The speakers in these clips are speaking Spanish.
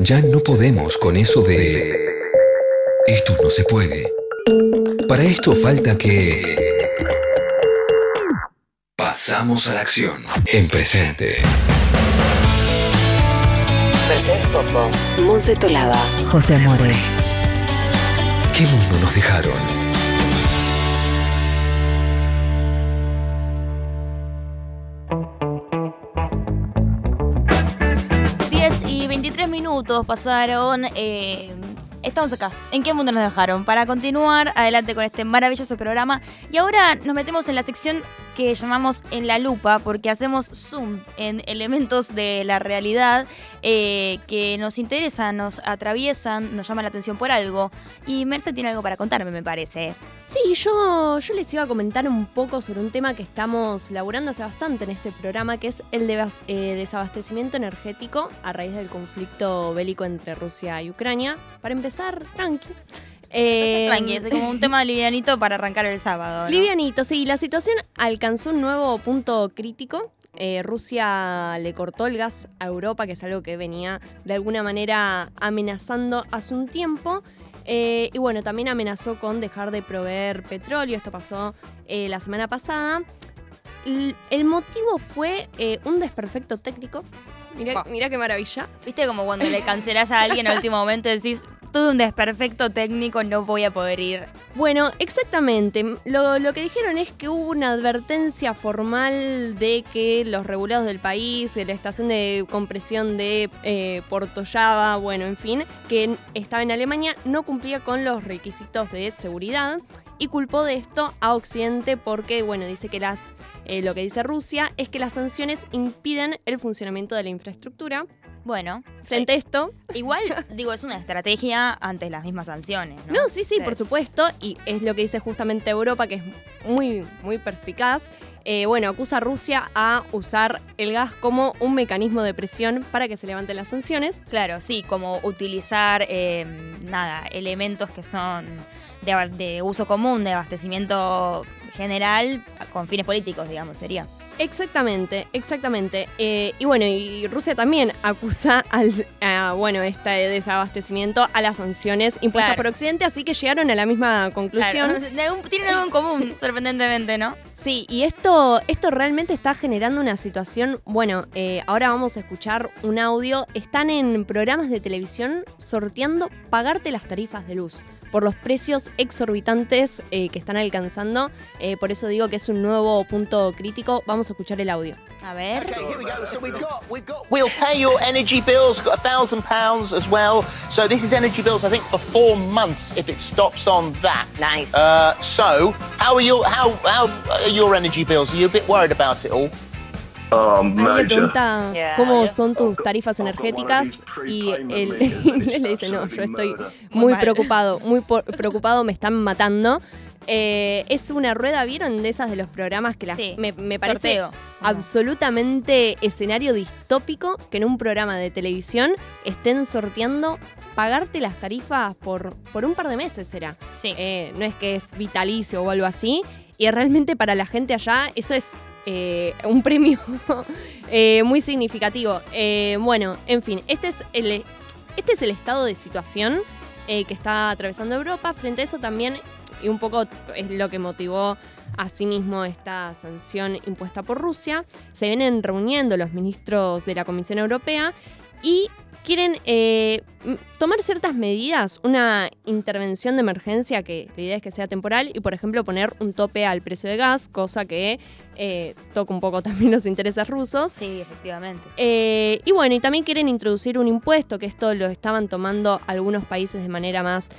Ya no podemos con eso de... Esto no se puede. Para esto falta que... Pasamos a la acción. En presente. Mercedes Pombo, Monse Tolaba, José More. ¿Qué mundo nos dejaron? 23 minutos pasaron. eh, estamos acá. ¿En qué mundo nos dejaron? Para continuar adelante con este maravilloso programa. Y ahora nos metemos en la sección que llamamos En la Lupa, porque hacemos zoom en elementos de la realidad eh, que nos interesan, nos atraviesan, nos llaman la atención por algo. Y Merce tiene algo para contarme, me parece. Sí, yo, yo les iba a comentar un poco sobre un tema que estamos laburando hace bastante en este programa, que es el eh, desabastecimiento energético a raíz del conflicto bélico entre Rusia y Ucrania. Para empezar, tranqui. Eh, Tranqui, es como un tema livianito para arrancar el sábado. ¿no? Livianito, sí. La situación alcanzó un nuevo punto crítico. Eh, Rusia le cortó el gas a Europa, que es algo que venía de alguna manera amenazando hace un tiempo. Eh, y bueno, también amenazó con dejar de proveer petróleo. Esto pasó eh, la semana pasada. L- el motivo fue un desperfecto técnico. Mira qué maravilla. ¿Viste como cuando le cancelás a alguien al último momento y decís, todo un desperfecto técnico, no voy a poder ir? Bueno, exactamente. Lo, lo que dijeron es que hubo una advertencia formal de que los regulados del país, la estación de compresión de eh, Porto Java, bueno, en fin, que estaba en Alemania, no cumplía con los requisitos de seguridad y culpó de esto a Occidente porque, bueno, dice que las, eh, lo que dice Rusia es que las sanciones impiden el funcionamiento de la infraestructura. Bueno, Frente a esto, igual, digo, es una estrategia ante las mismas sanciones, ¿no? No, sí, sí, por Es- supuesto. Y es lo que dice justamente Europa, que es muy, muy perspicaz. Eh, bueno, acusa a Rusia a usar el gas como un mecanismo de presión para que se levanten las sanciones. Claro, sí, como utilizar, eh, nada, elementos que son de uso común, de abastecimiento general, con fines políticos, digamos, sería. Exactamente, exactamente. Eh, y bueno, y Rusia también acusa al, a, bueno, este desabastecimiento a las sanciones impuestas Claro. por Occidente, así que llegaron a la misma conclusión. Claro, tienen algo en común, sorprendentemente, ¿no? Sí, y esto, esto realmente está generando una situación. Bueno, eh, ahora vamos a escuchar un audio. Están en programas de televisión sorteando pagarte las tarifas de luz por los precios exorbitantes eh, que están alcanzando. Eh, por eso digo que es un nuevo punto crítico. Vamos a escuchar el audio. A ver. Okay, here we go. So we've got, we've got. We'll pay your energy bills. Got a thousand pounds as well. So this is energy bills, I think, for four months if it stops on that. Nice. Uh, so how are your how how are your energy bills? Are you a bit worried about it all? Um, Ahí le major. pregunta Yeah. cómo son tus tarifas energéticas y el inglés le dice, no, yo estoy muy mal. preocupado, muy por- preocupado, me están matando. Eh, es una rueda, ¿vieron? De esas de los programas que las, Sí, me, me parece Sorteo. absolutamente escenario distópico que en un programa de televisión estén sorteando pagarte las tarifas por, por un par de meses, será. Sí. Eh, no es que es vitalicio o algo así. Y realmente para la gente allá eso es eh, un premio muy significativo. Bueno, en fin, este es el, este es el estado de situación que está atravesando Europa. Frente a eso también, y un poco es lo que motivó asimismo esta sanción impuesta por Rusia, se vienen reuniendo los ministros de la Comisión Europea y quieren eh, tomar ciertas medidas, una intervención de emergencia que la idea es que sea temporal y por ejemplo poner un tope al precio de gas, cosa que eh, toca un poco también los intereses rusos. Sí, efectivamente. Eh, y bueno, y también quieren introducir un impuesto, que esto lo estaban tomando algunos países de manera más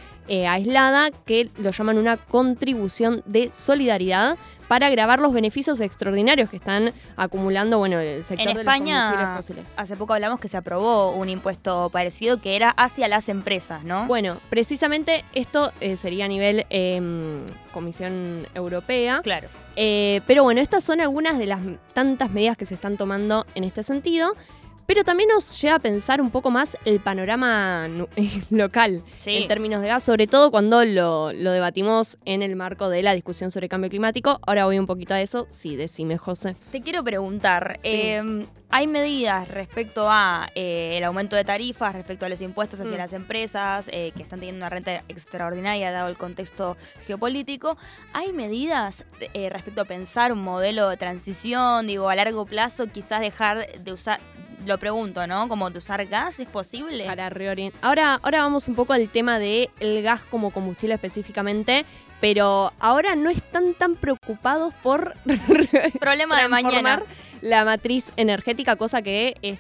aislada, que lo llaman una contribución de solidaridad para grabar los beneficios extraordinarios que están acumulando, bueno, el sector En de los combustibles España, fósiles. hace poco hablamos que se aprobó un impuesto parecido que era hacia las empresas, ¿no? Bueno, precisamente esto eh, sería a nivel em, Comisión Europea. claro. Eh, pero bueno, estas son algunas de las tantas medidas que se están tomando en este sentido. Pero también nos lleva a pensar un poco más el panorama local Sí. en términos de gas, sobre todo cuando lo, lo debatimos en el marco de la discusión sobre cambio climático. Ahora voy un poquito a eso. Sí, decime, José. Te quiero preguntar, Sí. eh, ¿hay medidas respecto a eh, el aumento de tarifas, respecto a los impuestos hacia Mm. las empresas eh, que están teniendo una renta extraordinaria dado el contexto geopolítico? ¿Hay medidas eh, respecto a pensar un modelo de transición, digo, a largo plazo, quizás dejar de usar, lo pregunto, ¿no? Como de usar gas, ¿es posible? Para reorientar. Ahora, ahora vamos un poco al tema del el gas como combustible específicamente. Pero ahora no están tan preocupados por Problema de mañana. La matriz energética, cosa que es,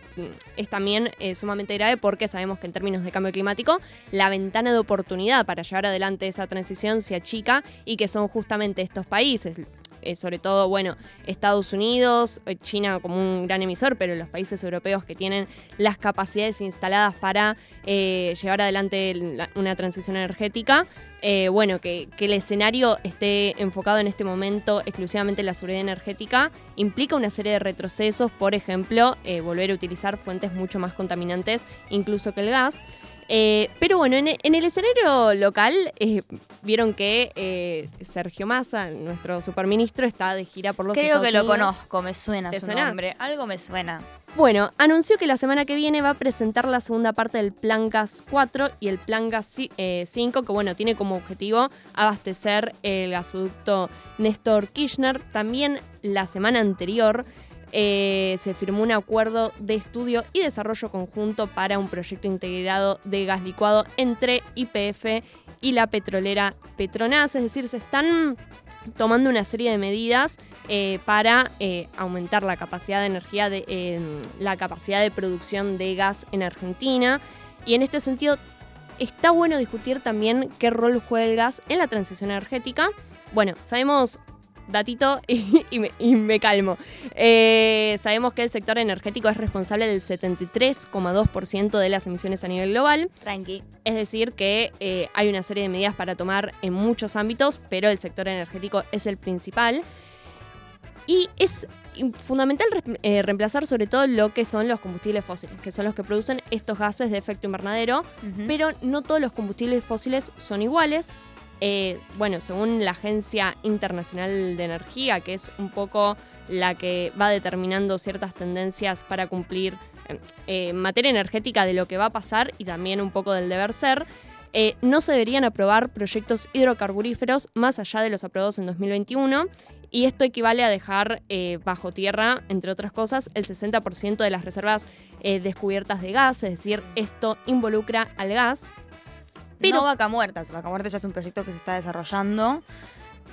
es también eh, sumamente grave porque sabemos que en términos de cambio climático, la ventana de oportunidad para llevar adelante esa transición se achica y que son justamente estos países. Eh, sobre todo, bueno, Estados Unidos, eh, China como un gran emisor, pero los países europeos que tienen las capacidades instaladas para eh, llevar adelante la- una transición energética, bueno, que, que el escenario esté enfocado en este momento exclusivamente en la seguridad energética implica una serie de retrocesos, por ejemplo, volver a utilizar fuentes mucho más contaminantes, incluso que el gas. Eh, pero bueno, en, en el escenario local, eh, vieron que eh, Sergio Massa, nuestro superministro, está de gira por los Creo Estados que lo conozco, me suena ¿Te su suena? nombre. Algo me suena. Bueno, anunció que la semana que viene va a presentar la segunda parte del Plan Gas 4 y el Plan Gas ci- eh, 5, que bueno, tiene como objetivo abastecer el gasoducto Néstor Kirchner. También la semana anterior eh, se firmó un acuerdo de estudio y desarrollo conjunto para un proyecto integrado de gas licuado entre IPF y la petrolera Petronas, es decir, se están tomando una serie de medidas eh, para eh, aumentar la capacidad de energía, de, la capacidad de producción de gas en Argentina. Y en este sentido, está bueno discutir también qué rol juega el gas en la transición energética. Bueno, sabemos, datito y, y me, y me calmo, Eh, sabemos que el sector energético es responsable del 73,2% de las emisiones a nivel global. Tranqui. Es decir, que eh, hay una serie de medidas para tomar en muchos ámbitos, pero el sector energético es el principal. Y es fundamental eh, reemplazar sobre todo lo que son los combustibles fósiles, que son los que producen estos gases de efecto invernadero, pero no todos los combustibles fósiles son iguales. Eh, bueno, según la Agencia Internacional de Energía, que es un poco la que va determinando ciertas tendencias para cumplir eh, eh, materia energética de lo que va a pasar y también un poco del deber ser, eh, no se deberían aprobar proyectos hidrocarburíferos más allá de los aprobados en 2021 y esto equivale a dejar bajo tierra, entre otras cosas, el 60% de las reservas descubiertas de gas, es decir, esto involucra al gas. Pero- no Vaca Muerta. Vaca Muerta ya es un proyecto que se está desarrollando.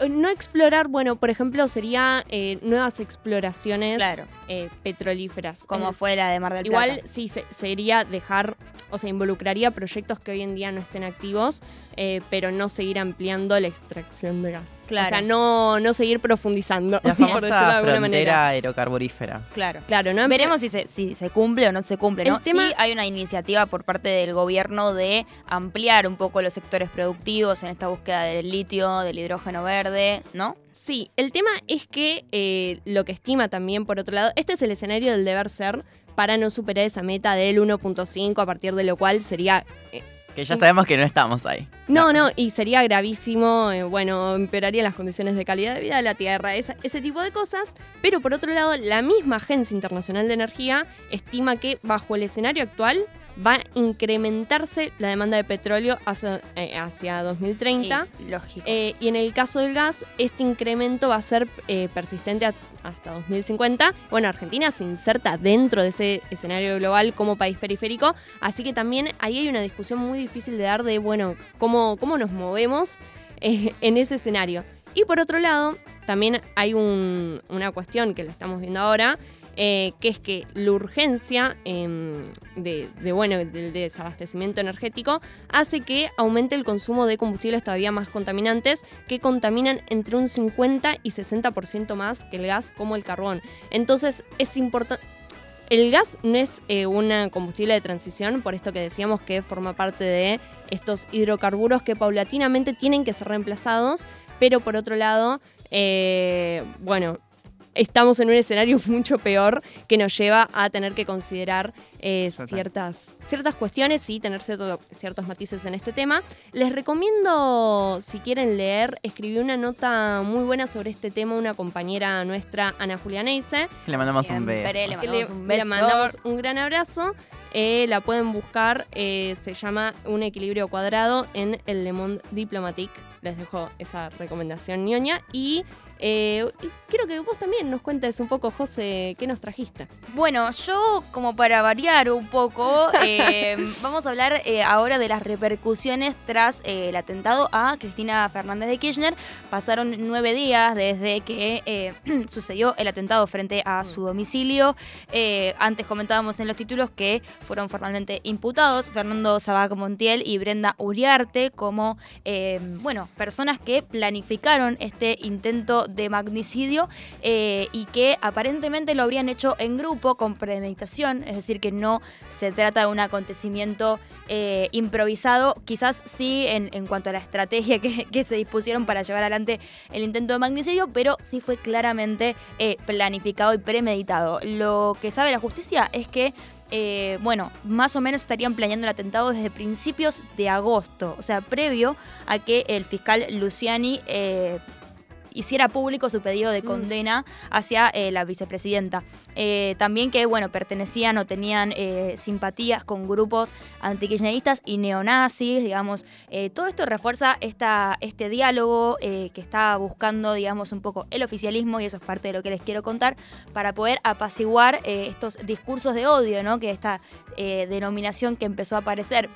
Eh, No explorar, bueno, por ejemplo, sería eh, nuevas exploraciones Claro. eh, petrolíferas. Como Es- fuera de Mar del Igual Plata. sí se- sería dejar, o sea, involucraría proyectos que hoy en día no estén activos, eh, pero no seguir ampliando la extracción de gas. Claro. O sea, no, no seguir profundizando, La por decirlo de famosa alguna manera. frontera aerocarburífera. Claro. Claro, ¿no? Veremos si se, si se cumple o no se cumple, ¿no? El tema- Sí hay una iniciativa por parte del gobierno de ampliar un poco los sectores productivos en esta búsqueda del litio, del hidrógeno verde, ¿no? Sí, el tema es que eh, lo que estima también, por otro lado, este es el escenario del deber ser para no superar esa meta del 1.5, a partir de lo cual sería eh, Que ya sabemos que no estamos ahí. No, no, y sería gravísimo, eh, bueno, empeoraría las condiciones de calidad de vida de la Tierra, esa- ese tipo de cosas. Pero por otro lado, la misma Agencia Internacional de Energía estima que bajo el escenario actual va a incrementarse la demanda de petróleo hacia, eh, hacia 2030. Y lógico. Eh, y en el caso del gas, este incremento va a ser eh, persistente a- hasta 2050. Bueno, Argentina se inserta dentro de ese escenario global como país periférico, así que también ahí hay una discusión muy difícil de dar de, bueno, cómo, cómo nos movemos en ese escenario. Y por otro lado, también hay un- una cuestión que lo estamos viendo ahora, eh, que es que la urgencia em, de, bueno, del desabastecimiento energético hace que aumente el consumo de combustibles todavía más contaminantes que contaminan entre un 50 y 60% más que el gas como el carbón. Entonces es importante... El gas no es eh, un combustible de transición, por esto que decíamos que forma parte de estos hidrocarburos que paulatinamente tienen que ser reemplazados, pero por otro lado, eh, bueno, estamos en un escenario mucho peor que nos lleva a tener que considerar eh, ciertas, ciertas cuestiones y tener cierto- ciertos matices en este tema. Les recomiendo, si quieren leer, escribí una nota muy buena sobre este tema una compañera nuestra, Ana Julia Neise, Que le mandamos un beso. le mandamos le, un le beso. mandamos un gran abrazo. Eh, la pueden buscar, eh, se llama Un equilibrio cuadrado en el Le Monde Diplomatique. Les dejo esa recomendación ñoña. Y, eh, y quiero que vos también nos cuentes un poco, José, qué nos trajiste. Bueno, yo como para variar un poco, eh, vamos a hablar eh, ahora de las repercusiones tras eh, el atentado a Cristina Fernández de Kirchner. Pasaron nueve días desde que sucedió el atentado frente a su domicilio. Antes comentábamos en los títulos que fueron formalmente imputados Fernando Sabac Montiel y Brenda Uriarte como, bueno, personas que planificaron este intento de magnicidio eh, y que aparentemente lo habrían hecho en grupo con premeditación, es decir, que no se trata de un acontecimiento eh, improvisado, quizás sí en, cuanto a la estrategia que, se dispusieron para llevar adelante el intento de magnicidio, pero sí fue claramente eh, planificado y premeditado. Lo que sabe la justicia es que bueno, más o menos estarían planeando el atentado desde principios de agosto, o sea, previo a que el fiscal Luciani eh, hiciera público su pedido de Mm. condena hacia eh, la vicepresidenta. Eh, también que, bueno, pertenecían o tenían eh, simpatías con grupos antikirchneristas y neonazis, digamos. Todo esto refuerza esta, este diálogo que está buscando, digamos, un poco el oficialismo, y eso es parte de lo que les quiero contar, para poder apaciguar estos discursos de odio, ¿no? Que esta denominación que empezó a aparecer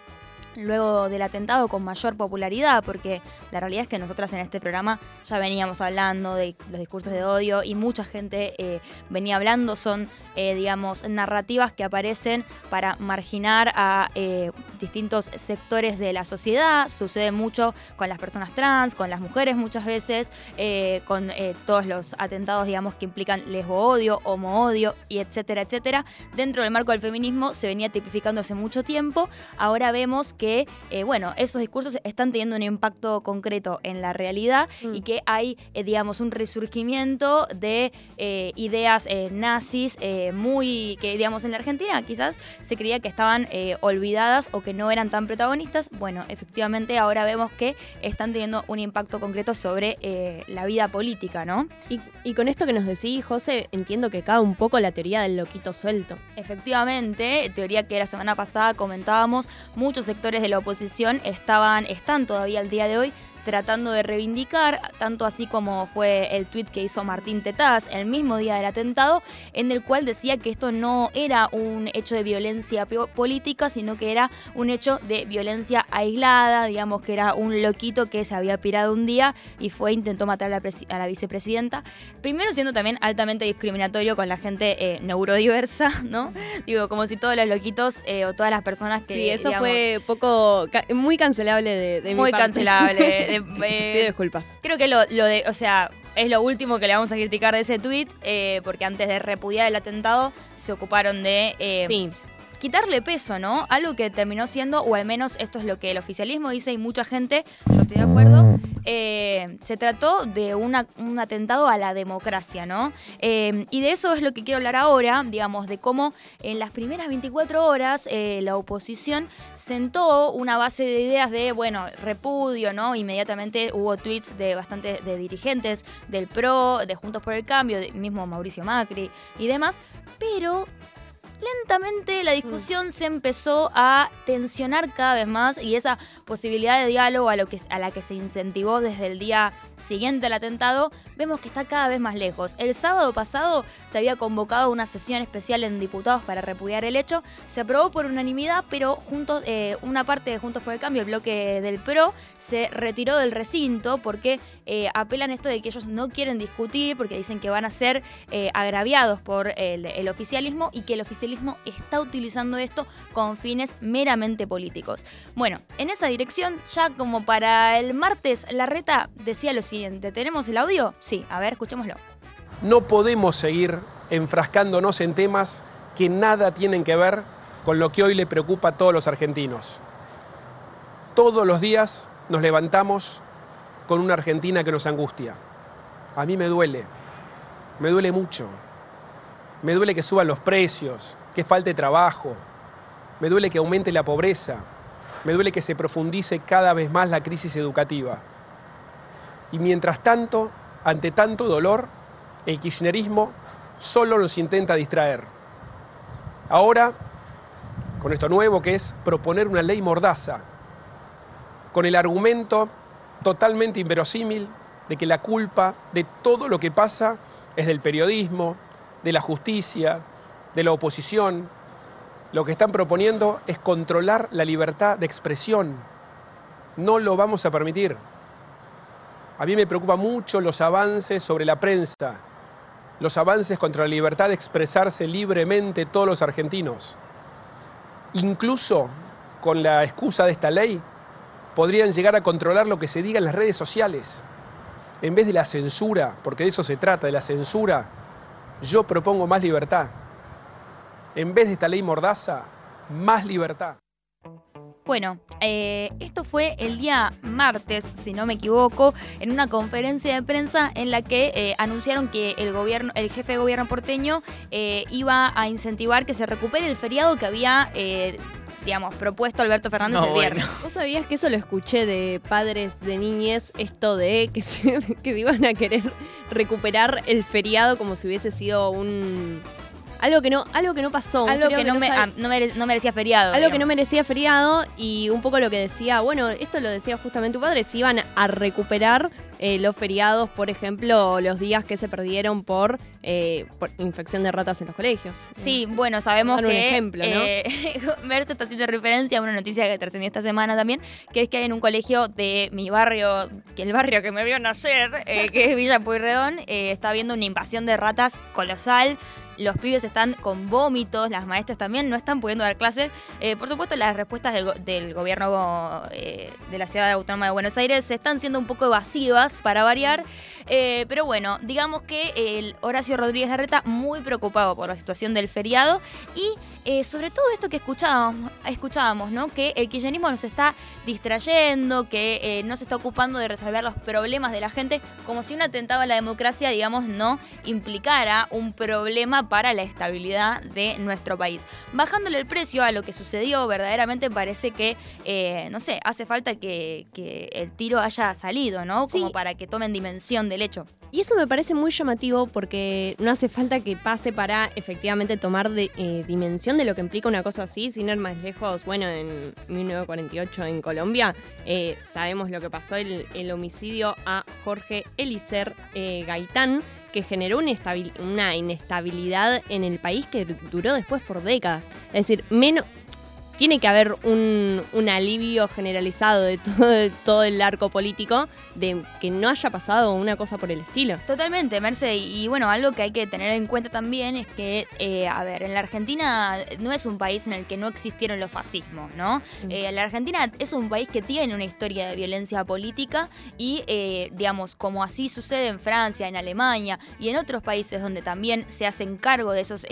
luego del atentado con mayor popularidad, porque la realidad es que nosotras en este programa ya veníamos hablando de los discursos de odio y mucha gente eh, venía hablando, son, eh, digamos, narrativas que aparecen para marginar a eh, distintos sectores de la sociedad, sucede mucho con las personas trans, con las mujeres muchas veces, eh, con eh, todos los atentados, digamos, que implican lesbo-odio, homo-odio, y etcétera, etcétera. Dentro del marco del feminismo se venía tipificando hace mucho tiempo, ahora vemos que, eh, bueno, esos discursos están teniendo un impacto concreto en la realidad Mm. y que hay, digamos, un resurgimiento de ideas nazis muy, que digamos en la Argentina quizás se creía que estaban olvidadas o que no eran tan protagonistas. Bueno, efectivamente ahora vemos que están teniendo un impacto concreto sobre eh, la vida política, ¿no? Y, y con esto que nos decís, José, entiendo que cae un poco la teoría del loquito suelto. Efectivamente, teoría que la semana pasada comentábamos, muchos sectores de la oposición estaban, están todavía al día de hoy tratando de reivindicar, tanto así como fue el tuit que hizo Martín Tetaz el mismo día del atentado, en el cual decía que esto no era un hecho de violencia política, sino que era un hecho de violencia aislada, digamos que era un loquito que se había pirado un día y fue, intentó matar a la, a la vicepresidenta. Primero siendo también altamente discriminatorio con la gente eh, neurodiversa, ¿no? Digo, como si todos los loquitos eh, o todas las personas que... sí, eso digamos, fue poco, muy cancelable de, de mi muy parte. cancelable. de- Pido eh, disculpas. Creo que lo, lo de, o sea, es lo último que le vamos a criticar de ese tweet, eh, porque antes de repudiar el atentado se ocuparon de eh, sí. Quitarle peso, ¿no? Algo que terminó siendo, o al menos esto es lo que el oficialismo dice y mucha gente, yo estoy de acuerdo, eh, se trató de un atentado a la democracia, ¿no? Eh, y de eso es lo que quiero hablar ahora, digamos, de cómo en las primeras 24 horas eh, la oposición sentó una base de ideas de, bueno, repudio, ¿no? Inmediatamente hubo tweets de bastantes de dirigentes del PRO, de Juntos por el Cambio, de mismo Mauricio Macri y demás, pero lentamente la discusión se empezó a tensionar cada vez más y esa posibilidad de diálogo a, lo que, a la que se incentivó desde el día siguiente al atentado, vemos que está cada vez más lejos. El sábado pasado se había convocado una sesión especial en diputados para repudiar el hecho, se aprobó por unanimidad, pero juntos, eh, una parte de Juntos por el Cambio, el bloque del PRO, se retiró del recinto porque eh, apelan esto de que ellos no quieren discutir, porque dicen que van a ser eh, agraviados por el, el oficialismo y que el oficialismo está utilizando esto con fines meramente políticos. Bueno, en esa dirección, ya como para el martes, la reta decía lo siguiente, ¿tenemos el audio? Sí, a ver, escuchémoslo. No podemos seguir enfrascándonos en temas que nada tienen que ver con lo que hoy le preocupa a todos los argentinos. Todos los días nos levantamos con una Argentina que nos angustia. A mí me duele. me duele mucho. Me duele que suban los precios, que falte trabajo, me duele que aumente la pobreza, me duele que se profundice cada vez más la crisis educativa. Y mientras tanto, ante tanto dolor, el kirchnerismo solo nos intenta distraer. Ahora, con esto nuevo que es proponer una ley mordaza, con el argumento totalmente inverosímil de que la culpa de todo lo que pasa es del periodismo, de la justicia, de la oposición. Lo que están proponiendo es controlar la libertad de expresión. No lo vamos a permitir. A mí me preocupa mucho los avances sobre la prensa, los avances contra la libertad de expresarse libremente todos los argentinos. Incluso con la excusa de esta ley, podrían llegar a controlar lo que se diga en las redes sociales. En vez de la censura, porque de eso se trata, de la censura, yo propongo más libertad. En vez de esta ley mordaza, más libertad. Bueno, eh, esto fue el día martes, si no me equivoco, en una conferencia de prensa en la que eh, anunciaron que el gobierno, el jefe de gobierno porteño eh, iba a incentivar que se recupere el feriado que había digamos, propuesto Alberto Fernández el viernes. ¿Vos sabías que eso lo escuché de padres de niñez, esto de que, se, que iban a querer recuperar el feriado como si hubiese sido un algo que no, algo que no pasó. Algo que, no, no, merecía feriado. Algo que no merecía feriado y un poco lo que decía, bueno, esto lo decía justamente tu padre, si iban a recuperar eh, los feriados, por ejemplo, los días que se perdieron por, eh, por infección de ratas en los colegios. Sí, bueno, sabemos que... un ejemplo, ¿no? Eh, está haciendo referencia a una noticia que trascendió esta semana también, que es que hay en un colegio de mi barrio, que el barrio que me vio nacer, que es Villa Pueyrredón, está habiendo una invasión de ratas colosal los pibes están con vómitos, las maestras también no están pudiendo dar clases. Eh, por supuesto, las respuestas del, gobierno eh, de la ciudad autónoma de Buenos Aires están siendo un poco evasivas para variar. Eh, pero bueno, digamos que el Horacio Rodríguez Larreta muy preocupado por la situación del feriado y sobre todo esto que escuchábamos, escuchábamos, ¿no? Que el kirchnerismo nos está distrayendo, que no se está ocupando de resolver los problemas de la gente, como si un atentado a la democracia, digamos, no implicara un problema para la estabilidad de nuestro país. Bajándole el precio a lo que sucedió, verdaderamente parece que, eh, no sé, hace falta que, el tiro haya salido, ¿no? Como para que tomen dimensión del hecho. Y eso me parece muy llamativo porque no hace falta que pase para efectivamente tomar de, eh, dimensión de lo que implica una cosa así, sin ir más lejos. Bueno, en 1948 en Colombia eh, sabemos lo que pasó, el, el, homicidio a Jorge Elicer Gaitán que generó una, una inestabilidad en el país que duró después por décadas. Es decir, menos, tiene que haber un, alivio generalizado de todo, todo, el arco político de que no haya pasado una cosa por el estilo. Totalmente, Merce. Y bueno, algo que hay que tener en cuenta también es que, eh, a ver, en la Argentina no es un país en el que no existieron los fascismos, ¿no? Mm. Eh, la Argentina es un país que tiene una historia de violencia política y, eh, digamos, como así sucede en Francia, en Alemania y en otros países donde también se hacen cargo de esos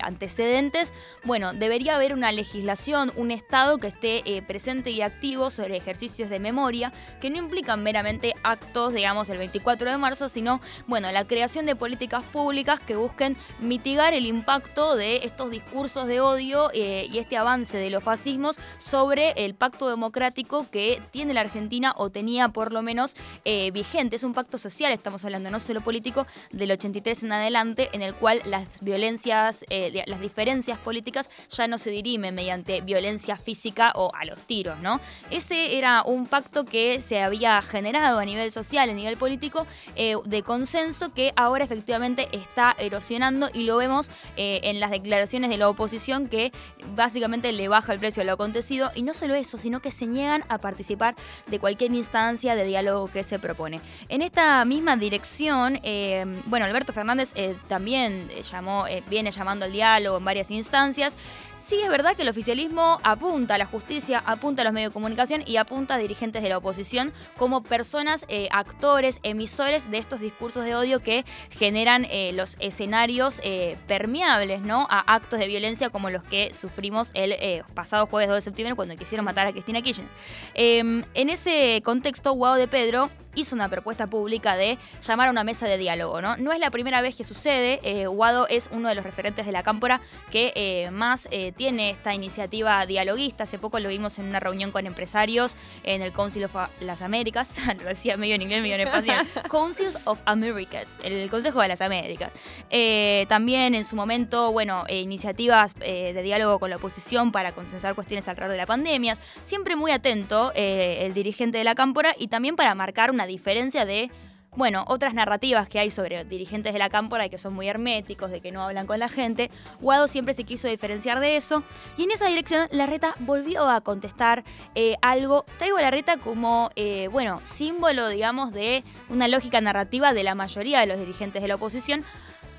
antecedentes, bueno, debería haber una legislación, un Estado que esté eh, presente y activo sobre ejercicios de memoria que no implican meramente actos, digamos, el 24 de marzo, sino, bueno, la creación de políticas públicas que busquen mitigar el impacto de estos discursos de odio eh, y este avance de los fascismos sobre el pacto democrático que tiene la Argentina o tenía por lo menos eh, vigente. Es un pacto social, estamos hablando no solo político, del 83 en adelante, en el cual las violencias, las diferencias políticas ya no se dirimen mediante violencia violencia física o a los tiros, ¿no? Ese era un pacto que se había generado a nivel social, a nivel político, eh, de consenso que ahora efectivamente está erosionando y lo vemos eh, en las declaraciones de la oposición que básicamente le baja el precio a lo acontecido y no solo eso, sino que se niegan a participar de cualquier instancia de diálogo que se propone. En esta misma dirección, eh, bueno, Alberto Fernández también llamó, viene llamando al diálogo en varias instancias. Sí es verdad que el oficialismo apunta a la justicia, apunta a los medios de comunicación y apunta a dirigentes de la oposición como personas, eh, actores, emisores de estos discursos de odio que generan eh, los escenarios eh, permeables ¿no? a actos de violencia como los que sufrimos el pasado jueves 2 de septiembre cuando quisieron matar a Cristina Kirchner. Em, en ese contexto, Guado de Pedro hizo una propuesta pública de llamar a una mesa de diálogo. No, no es la primera vez que sucede. Eh, Guado es uno de los referentes de la cámpora que eh, más eh, tiene esta iniciativa dialoguista. Hace poco lo vimos en una reunión con empresarios en el Council of las Américas. lo decía medio en inglés, medio en español. Councils of Americas, el Consejo de las Américas. Eh, también en su momento, bueno, iniciativas de diálogo con la oposición para consensar cuestiones alrededor de la pandemia. Siempre muy atento el dirigente de la cámpora y también para marcar una diferencia de bueno, otras narrativas que hay sobre dirigentes de la cámpora y que son muy herméticos, de que no hablan con la gente. Guado siempre se quiso diferenciar de eso. Y en esa dirección, Larreta volvió a contestar eh, algo. Traigo a Larreta como, eh, bueno, símbolo, digamos, de una lógica narrativa de la mayoría de los dirigentes de la oposición.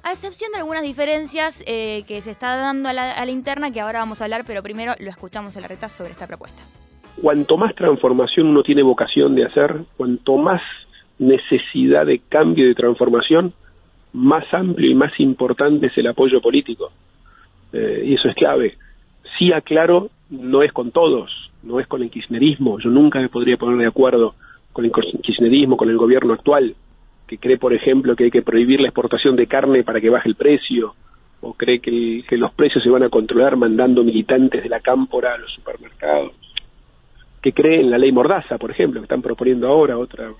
A excepción de algunas diferencias eh, que se está dando a la, a la interna, que ahora vamos a hablar, pero primero lo escuchamos a Larreta sobre esta propuesta. Cuanto más transformación uno tiene vocación de hacer, cuanto más necesidad de cambio y de transformación, más amplio y más importante es el apoyo político. Eh, y eso es clave. Sí aclaro, no es con todos, no es con el kirchnerismo. Yo nunca me podría poner de acuerdo con el kirchnerismo, con el gobierno actual, que cree, por ejemplo, que hay que prohibir la exportación de carne para que baje el precio, o cree que, que los precios se van a controlar mandando militantes de la cámpora a los supermercados, que cree en la ley Mordaza, por ejemplo, que están proponiendo ahora otra.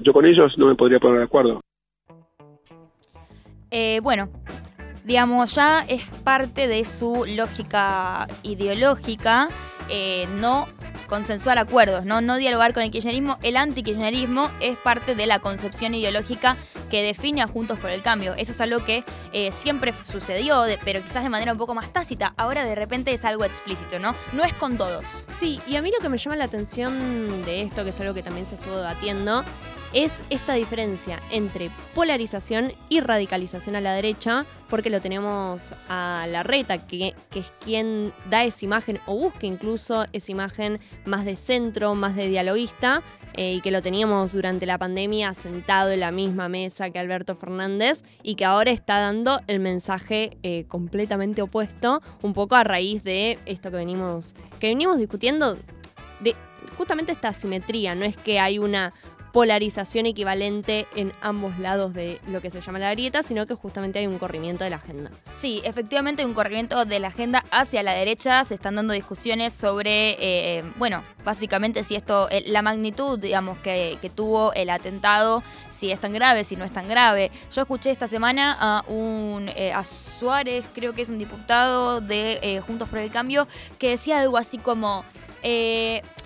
Yo con ellos no me podría poner de acuerdo. Eh, bueno, digamos, ya es parte de su lógica ideológica eh, no consensuar acuerdos, ¿no? no dialogar con el kirchnerismo. El antikirchnerismo es parte de la concepción ideológica que define a Juntos por el Cambio. Eso es algo que eh, siempre sucedió, pero quizás de manera un poco más tácita. Ahora de repente es algo explícito, ¿no? No es con todos. Sí, y a mí lo que me llama la atención de esto, que es algo que también se estuvo debatiendo, es esta diferencia entre polarización y radicalización a la derecha, porque lo tenemos a la reta, que, que es quien da esa imagen, o busca incluso esa imagen más de centro, más de dialoguista, eh, y que lo teníamos durante la pandemia sentado en la misma mesa que Alberto Fernández, y que ahora está dando el mensaje eh, completamente opuesto, un poco a raíz de esto que venimos, que venimos discutiendo, de justamente esta asimetría, no es que hay una polarización equivalente en ambos lados de lo que se llama la grieta, sino que justamente hay un corrimiento de la agenda. Sí, efectivamente un corrimiento de la agenda hacia la derecha. Se están dando discusiones sobre, eh, bueno, básicamente si esto, eh, la magnitud, digamos, que, tuvo el atentado, si es tan grave, si no es tan grave. Yo escuché esta semana a un eh, a Suárez, creo que es un diputado de Juntos por el Cambio, que decía algo así como.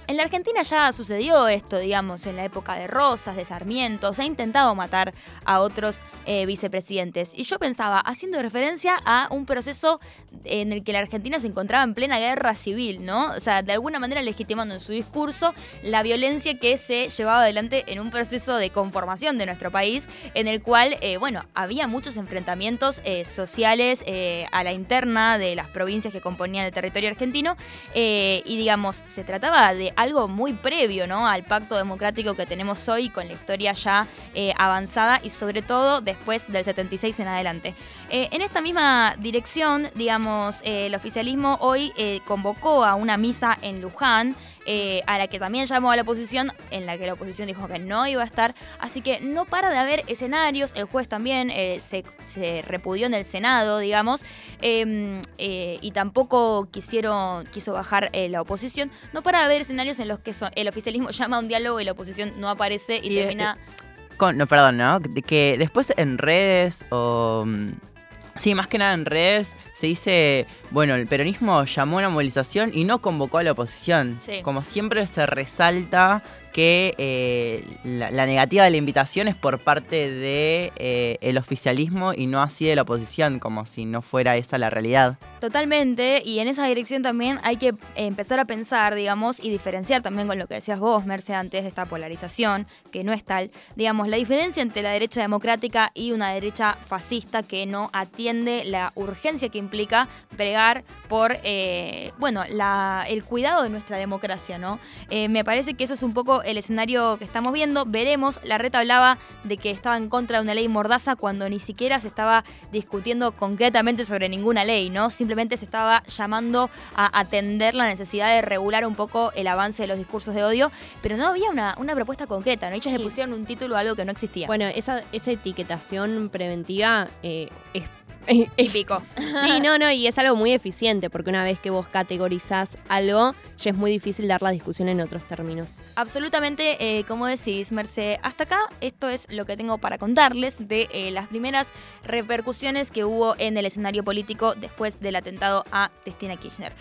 En la Argentina ya sucedió esto, digamos, en la época de Rosas, de Sarmiento, se ha intentado matar a otros eh, vicepresidentes. Y yo pensaba, haciendo referencia a un proceso en el que la Argentina se encontraba en plena guerra civil, ¿no? O sea, de alguna manera legitimando en su discurso la violencia que se llevaba adelante en un proceso de conformación de nuestro país, en el cual, eh, bueno, había muchos enfrentamientos eh, sociales a la interna de las provincias que componían el territorio argentino, y digamos, se trataba de algo muy previo, ¿no? Al pacto democrático que tenemos hoy con la historia ya eh, avanzada y sobre todo después del 76 en adelante. Eh, en esta misma dirección, digamos, eh, el oficialismo hoy convocó a una misa en Luján, eh, a la que también llamó a la oposición, en la que la oposición dijo que no iba a estar. Así que no para de haber escenarios. El juez también eh, se, se repudió en el Senado, digamos, eh, eh, y tampoco quisieron, quiso bajar la oposición. No para de haber escenarios en los que son- el oficialismo llama a un diálogo y la oposición no aparece y, Y, termina. Con- no, perdón, ¿no? Que después en redes o... mm, Sí, más que nada en redes se dice, bueno, el peronismo llamó a una movilización y no convocó a la oposición. Sí. Como siempre se resalta que eh, la, negativa de la invitación es por parte de eh, oficialismo y no así de la oposición, como si no fuera esa la realidad. Totalmente, y en esa dirección también hay que empezar a pensar, digamos, y diferenciar también con lo que decías vos, Merce, antes de esta polarización, que no es tal, digamos, la diferencia entre la derecha democrática y una derecha fascista que no atiende la urgencia que implica bregar por, eh, bueno, el cuidado de nuestra democracia, ¿no? Eh, me parece que eso es un poco el escenario que estamos viendo, veremos, la reta hablaba de que estaba en contra de una ley mordaza cuando ni siquiera se estaba discutiendo concretamente sobre ninguna ley, ¿no? Simplemente se estaba llamando a atender la necesidad de regular un poco el avance de los discursos de odio, pero no había una, una propuesta concreta, ¿no? Ellos le Sí. pusieron un título a algo que no existía. Bueno, esa, esa etiquetación preventiva eh, es, es- Típico. Sí, no, no, y es algo muy eficiente, porque una vez que vos categorizás algo, ya es muy difícil dar la discusión en otros términos. Absolutamente, eh, como decís, Merce, hasta acá esto es lo que tengo para contarles de eh, las primeras repercusiones que hubo en el escenario político después del atentado a Cristina Kirchner.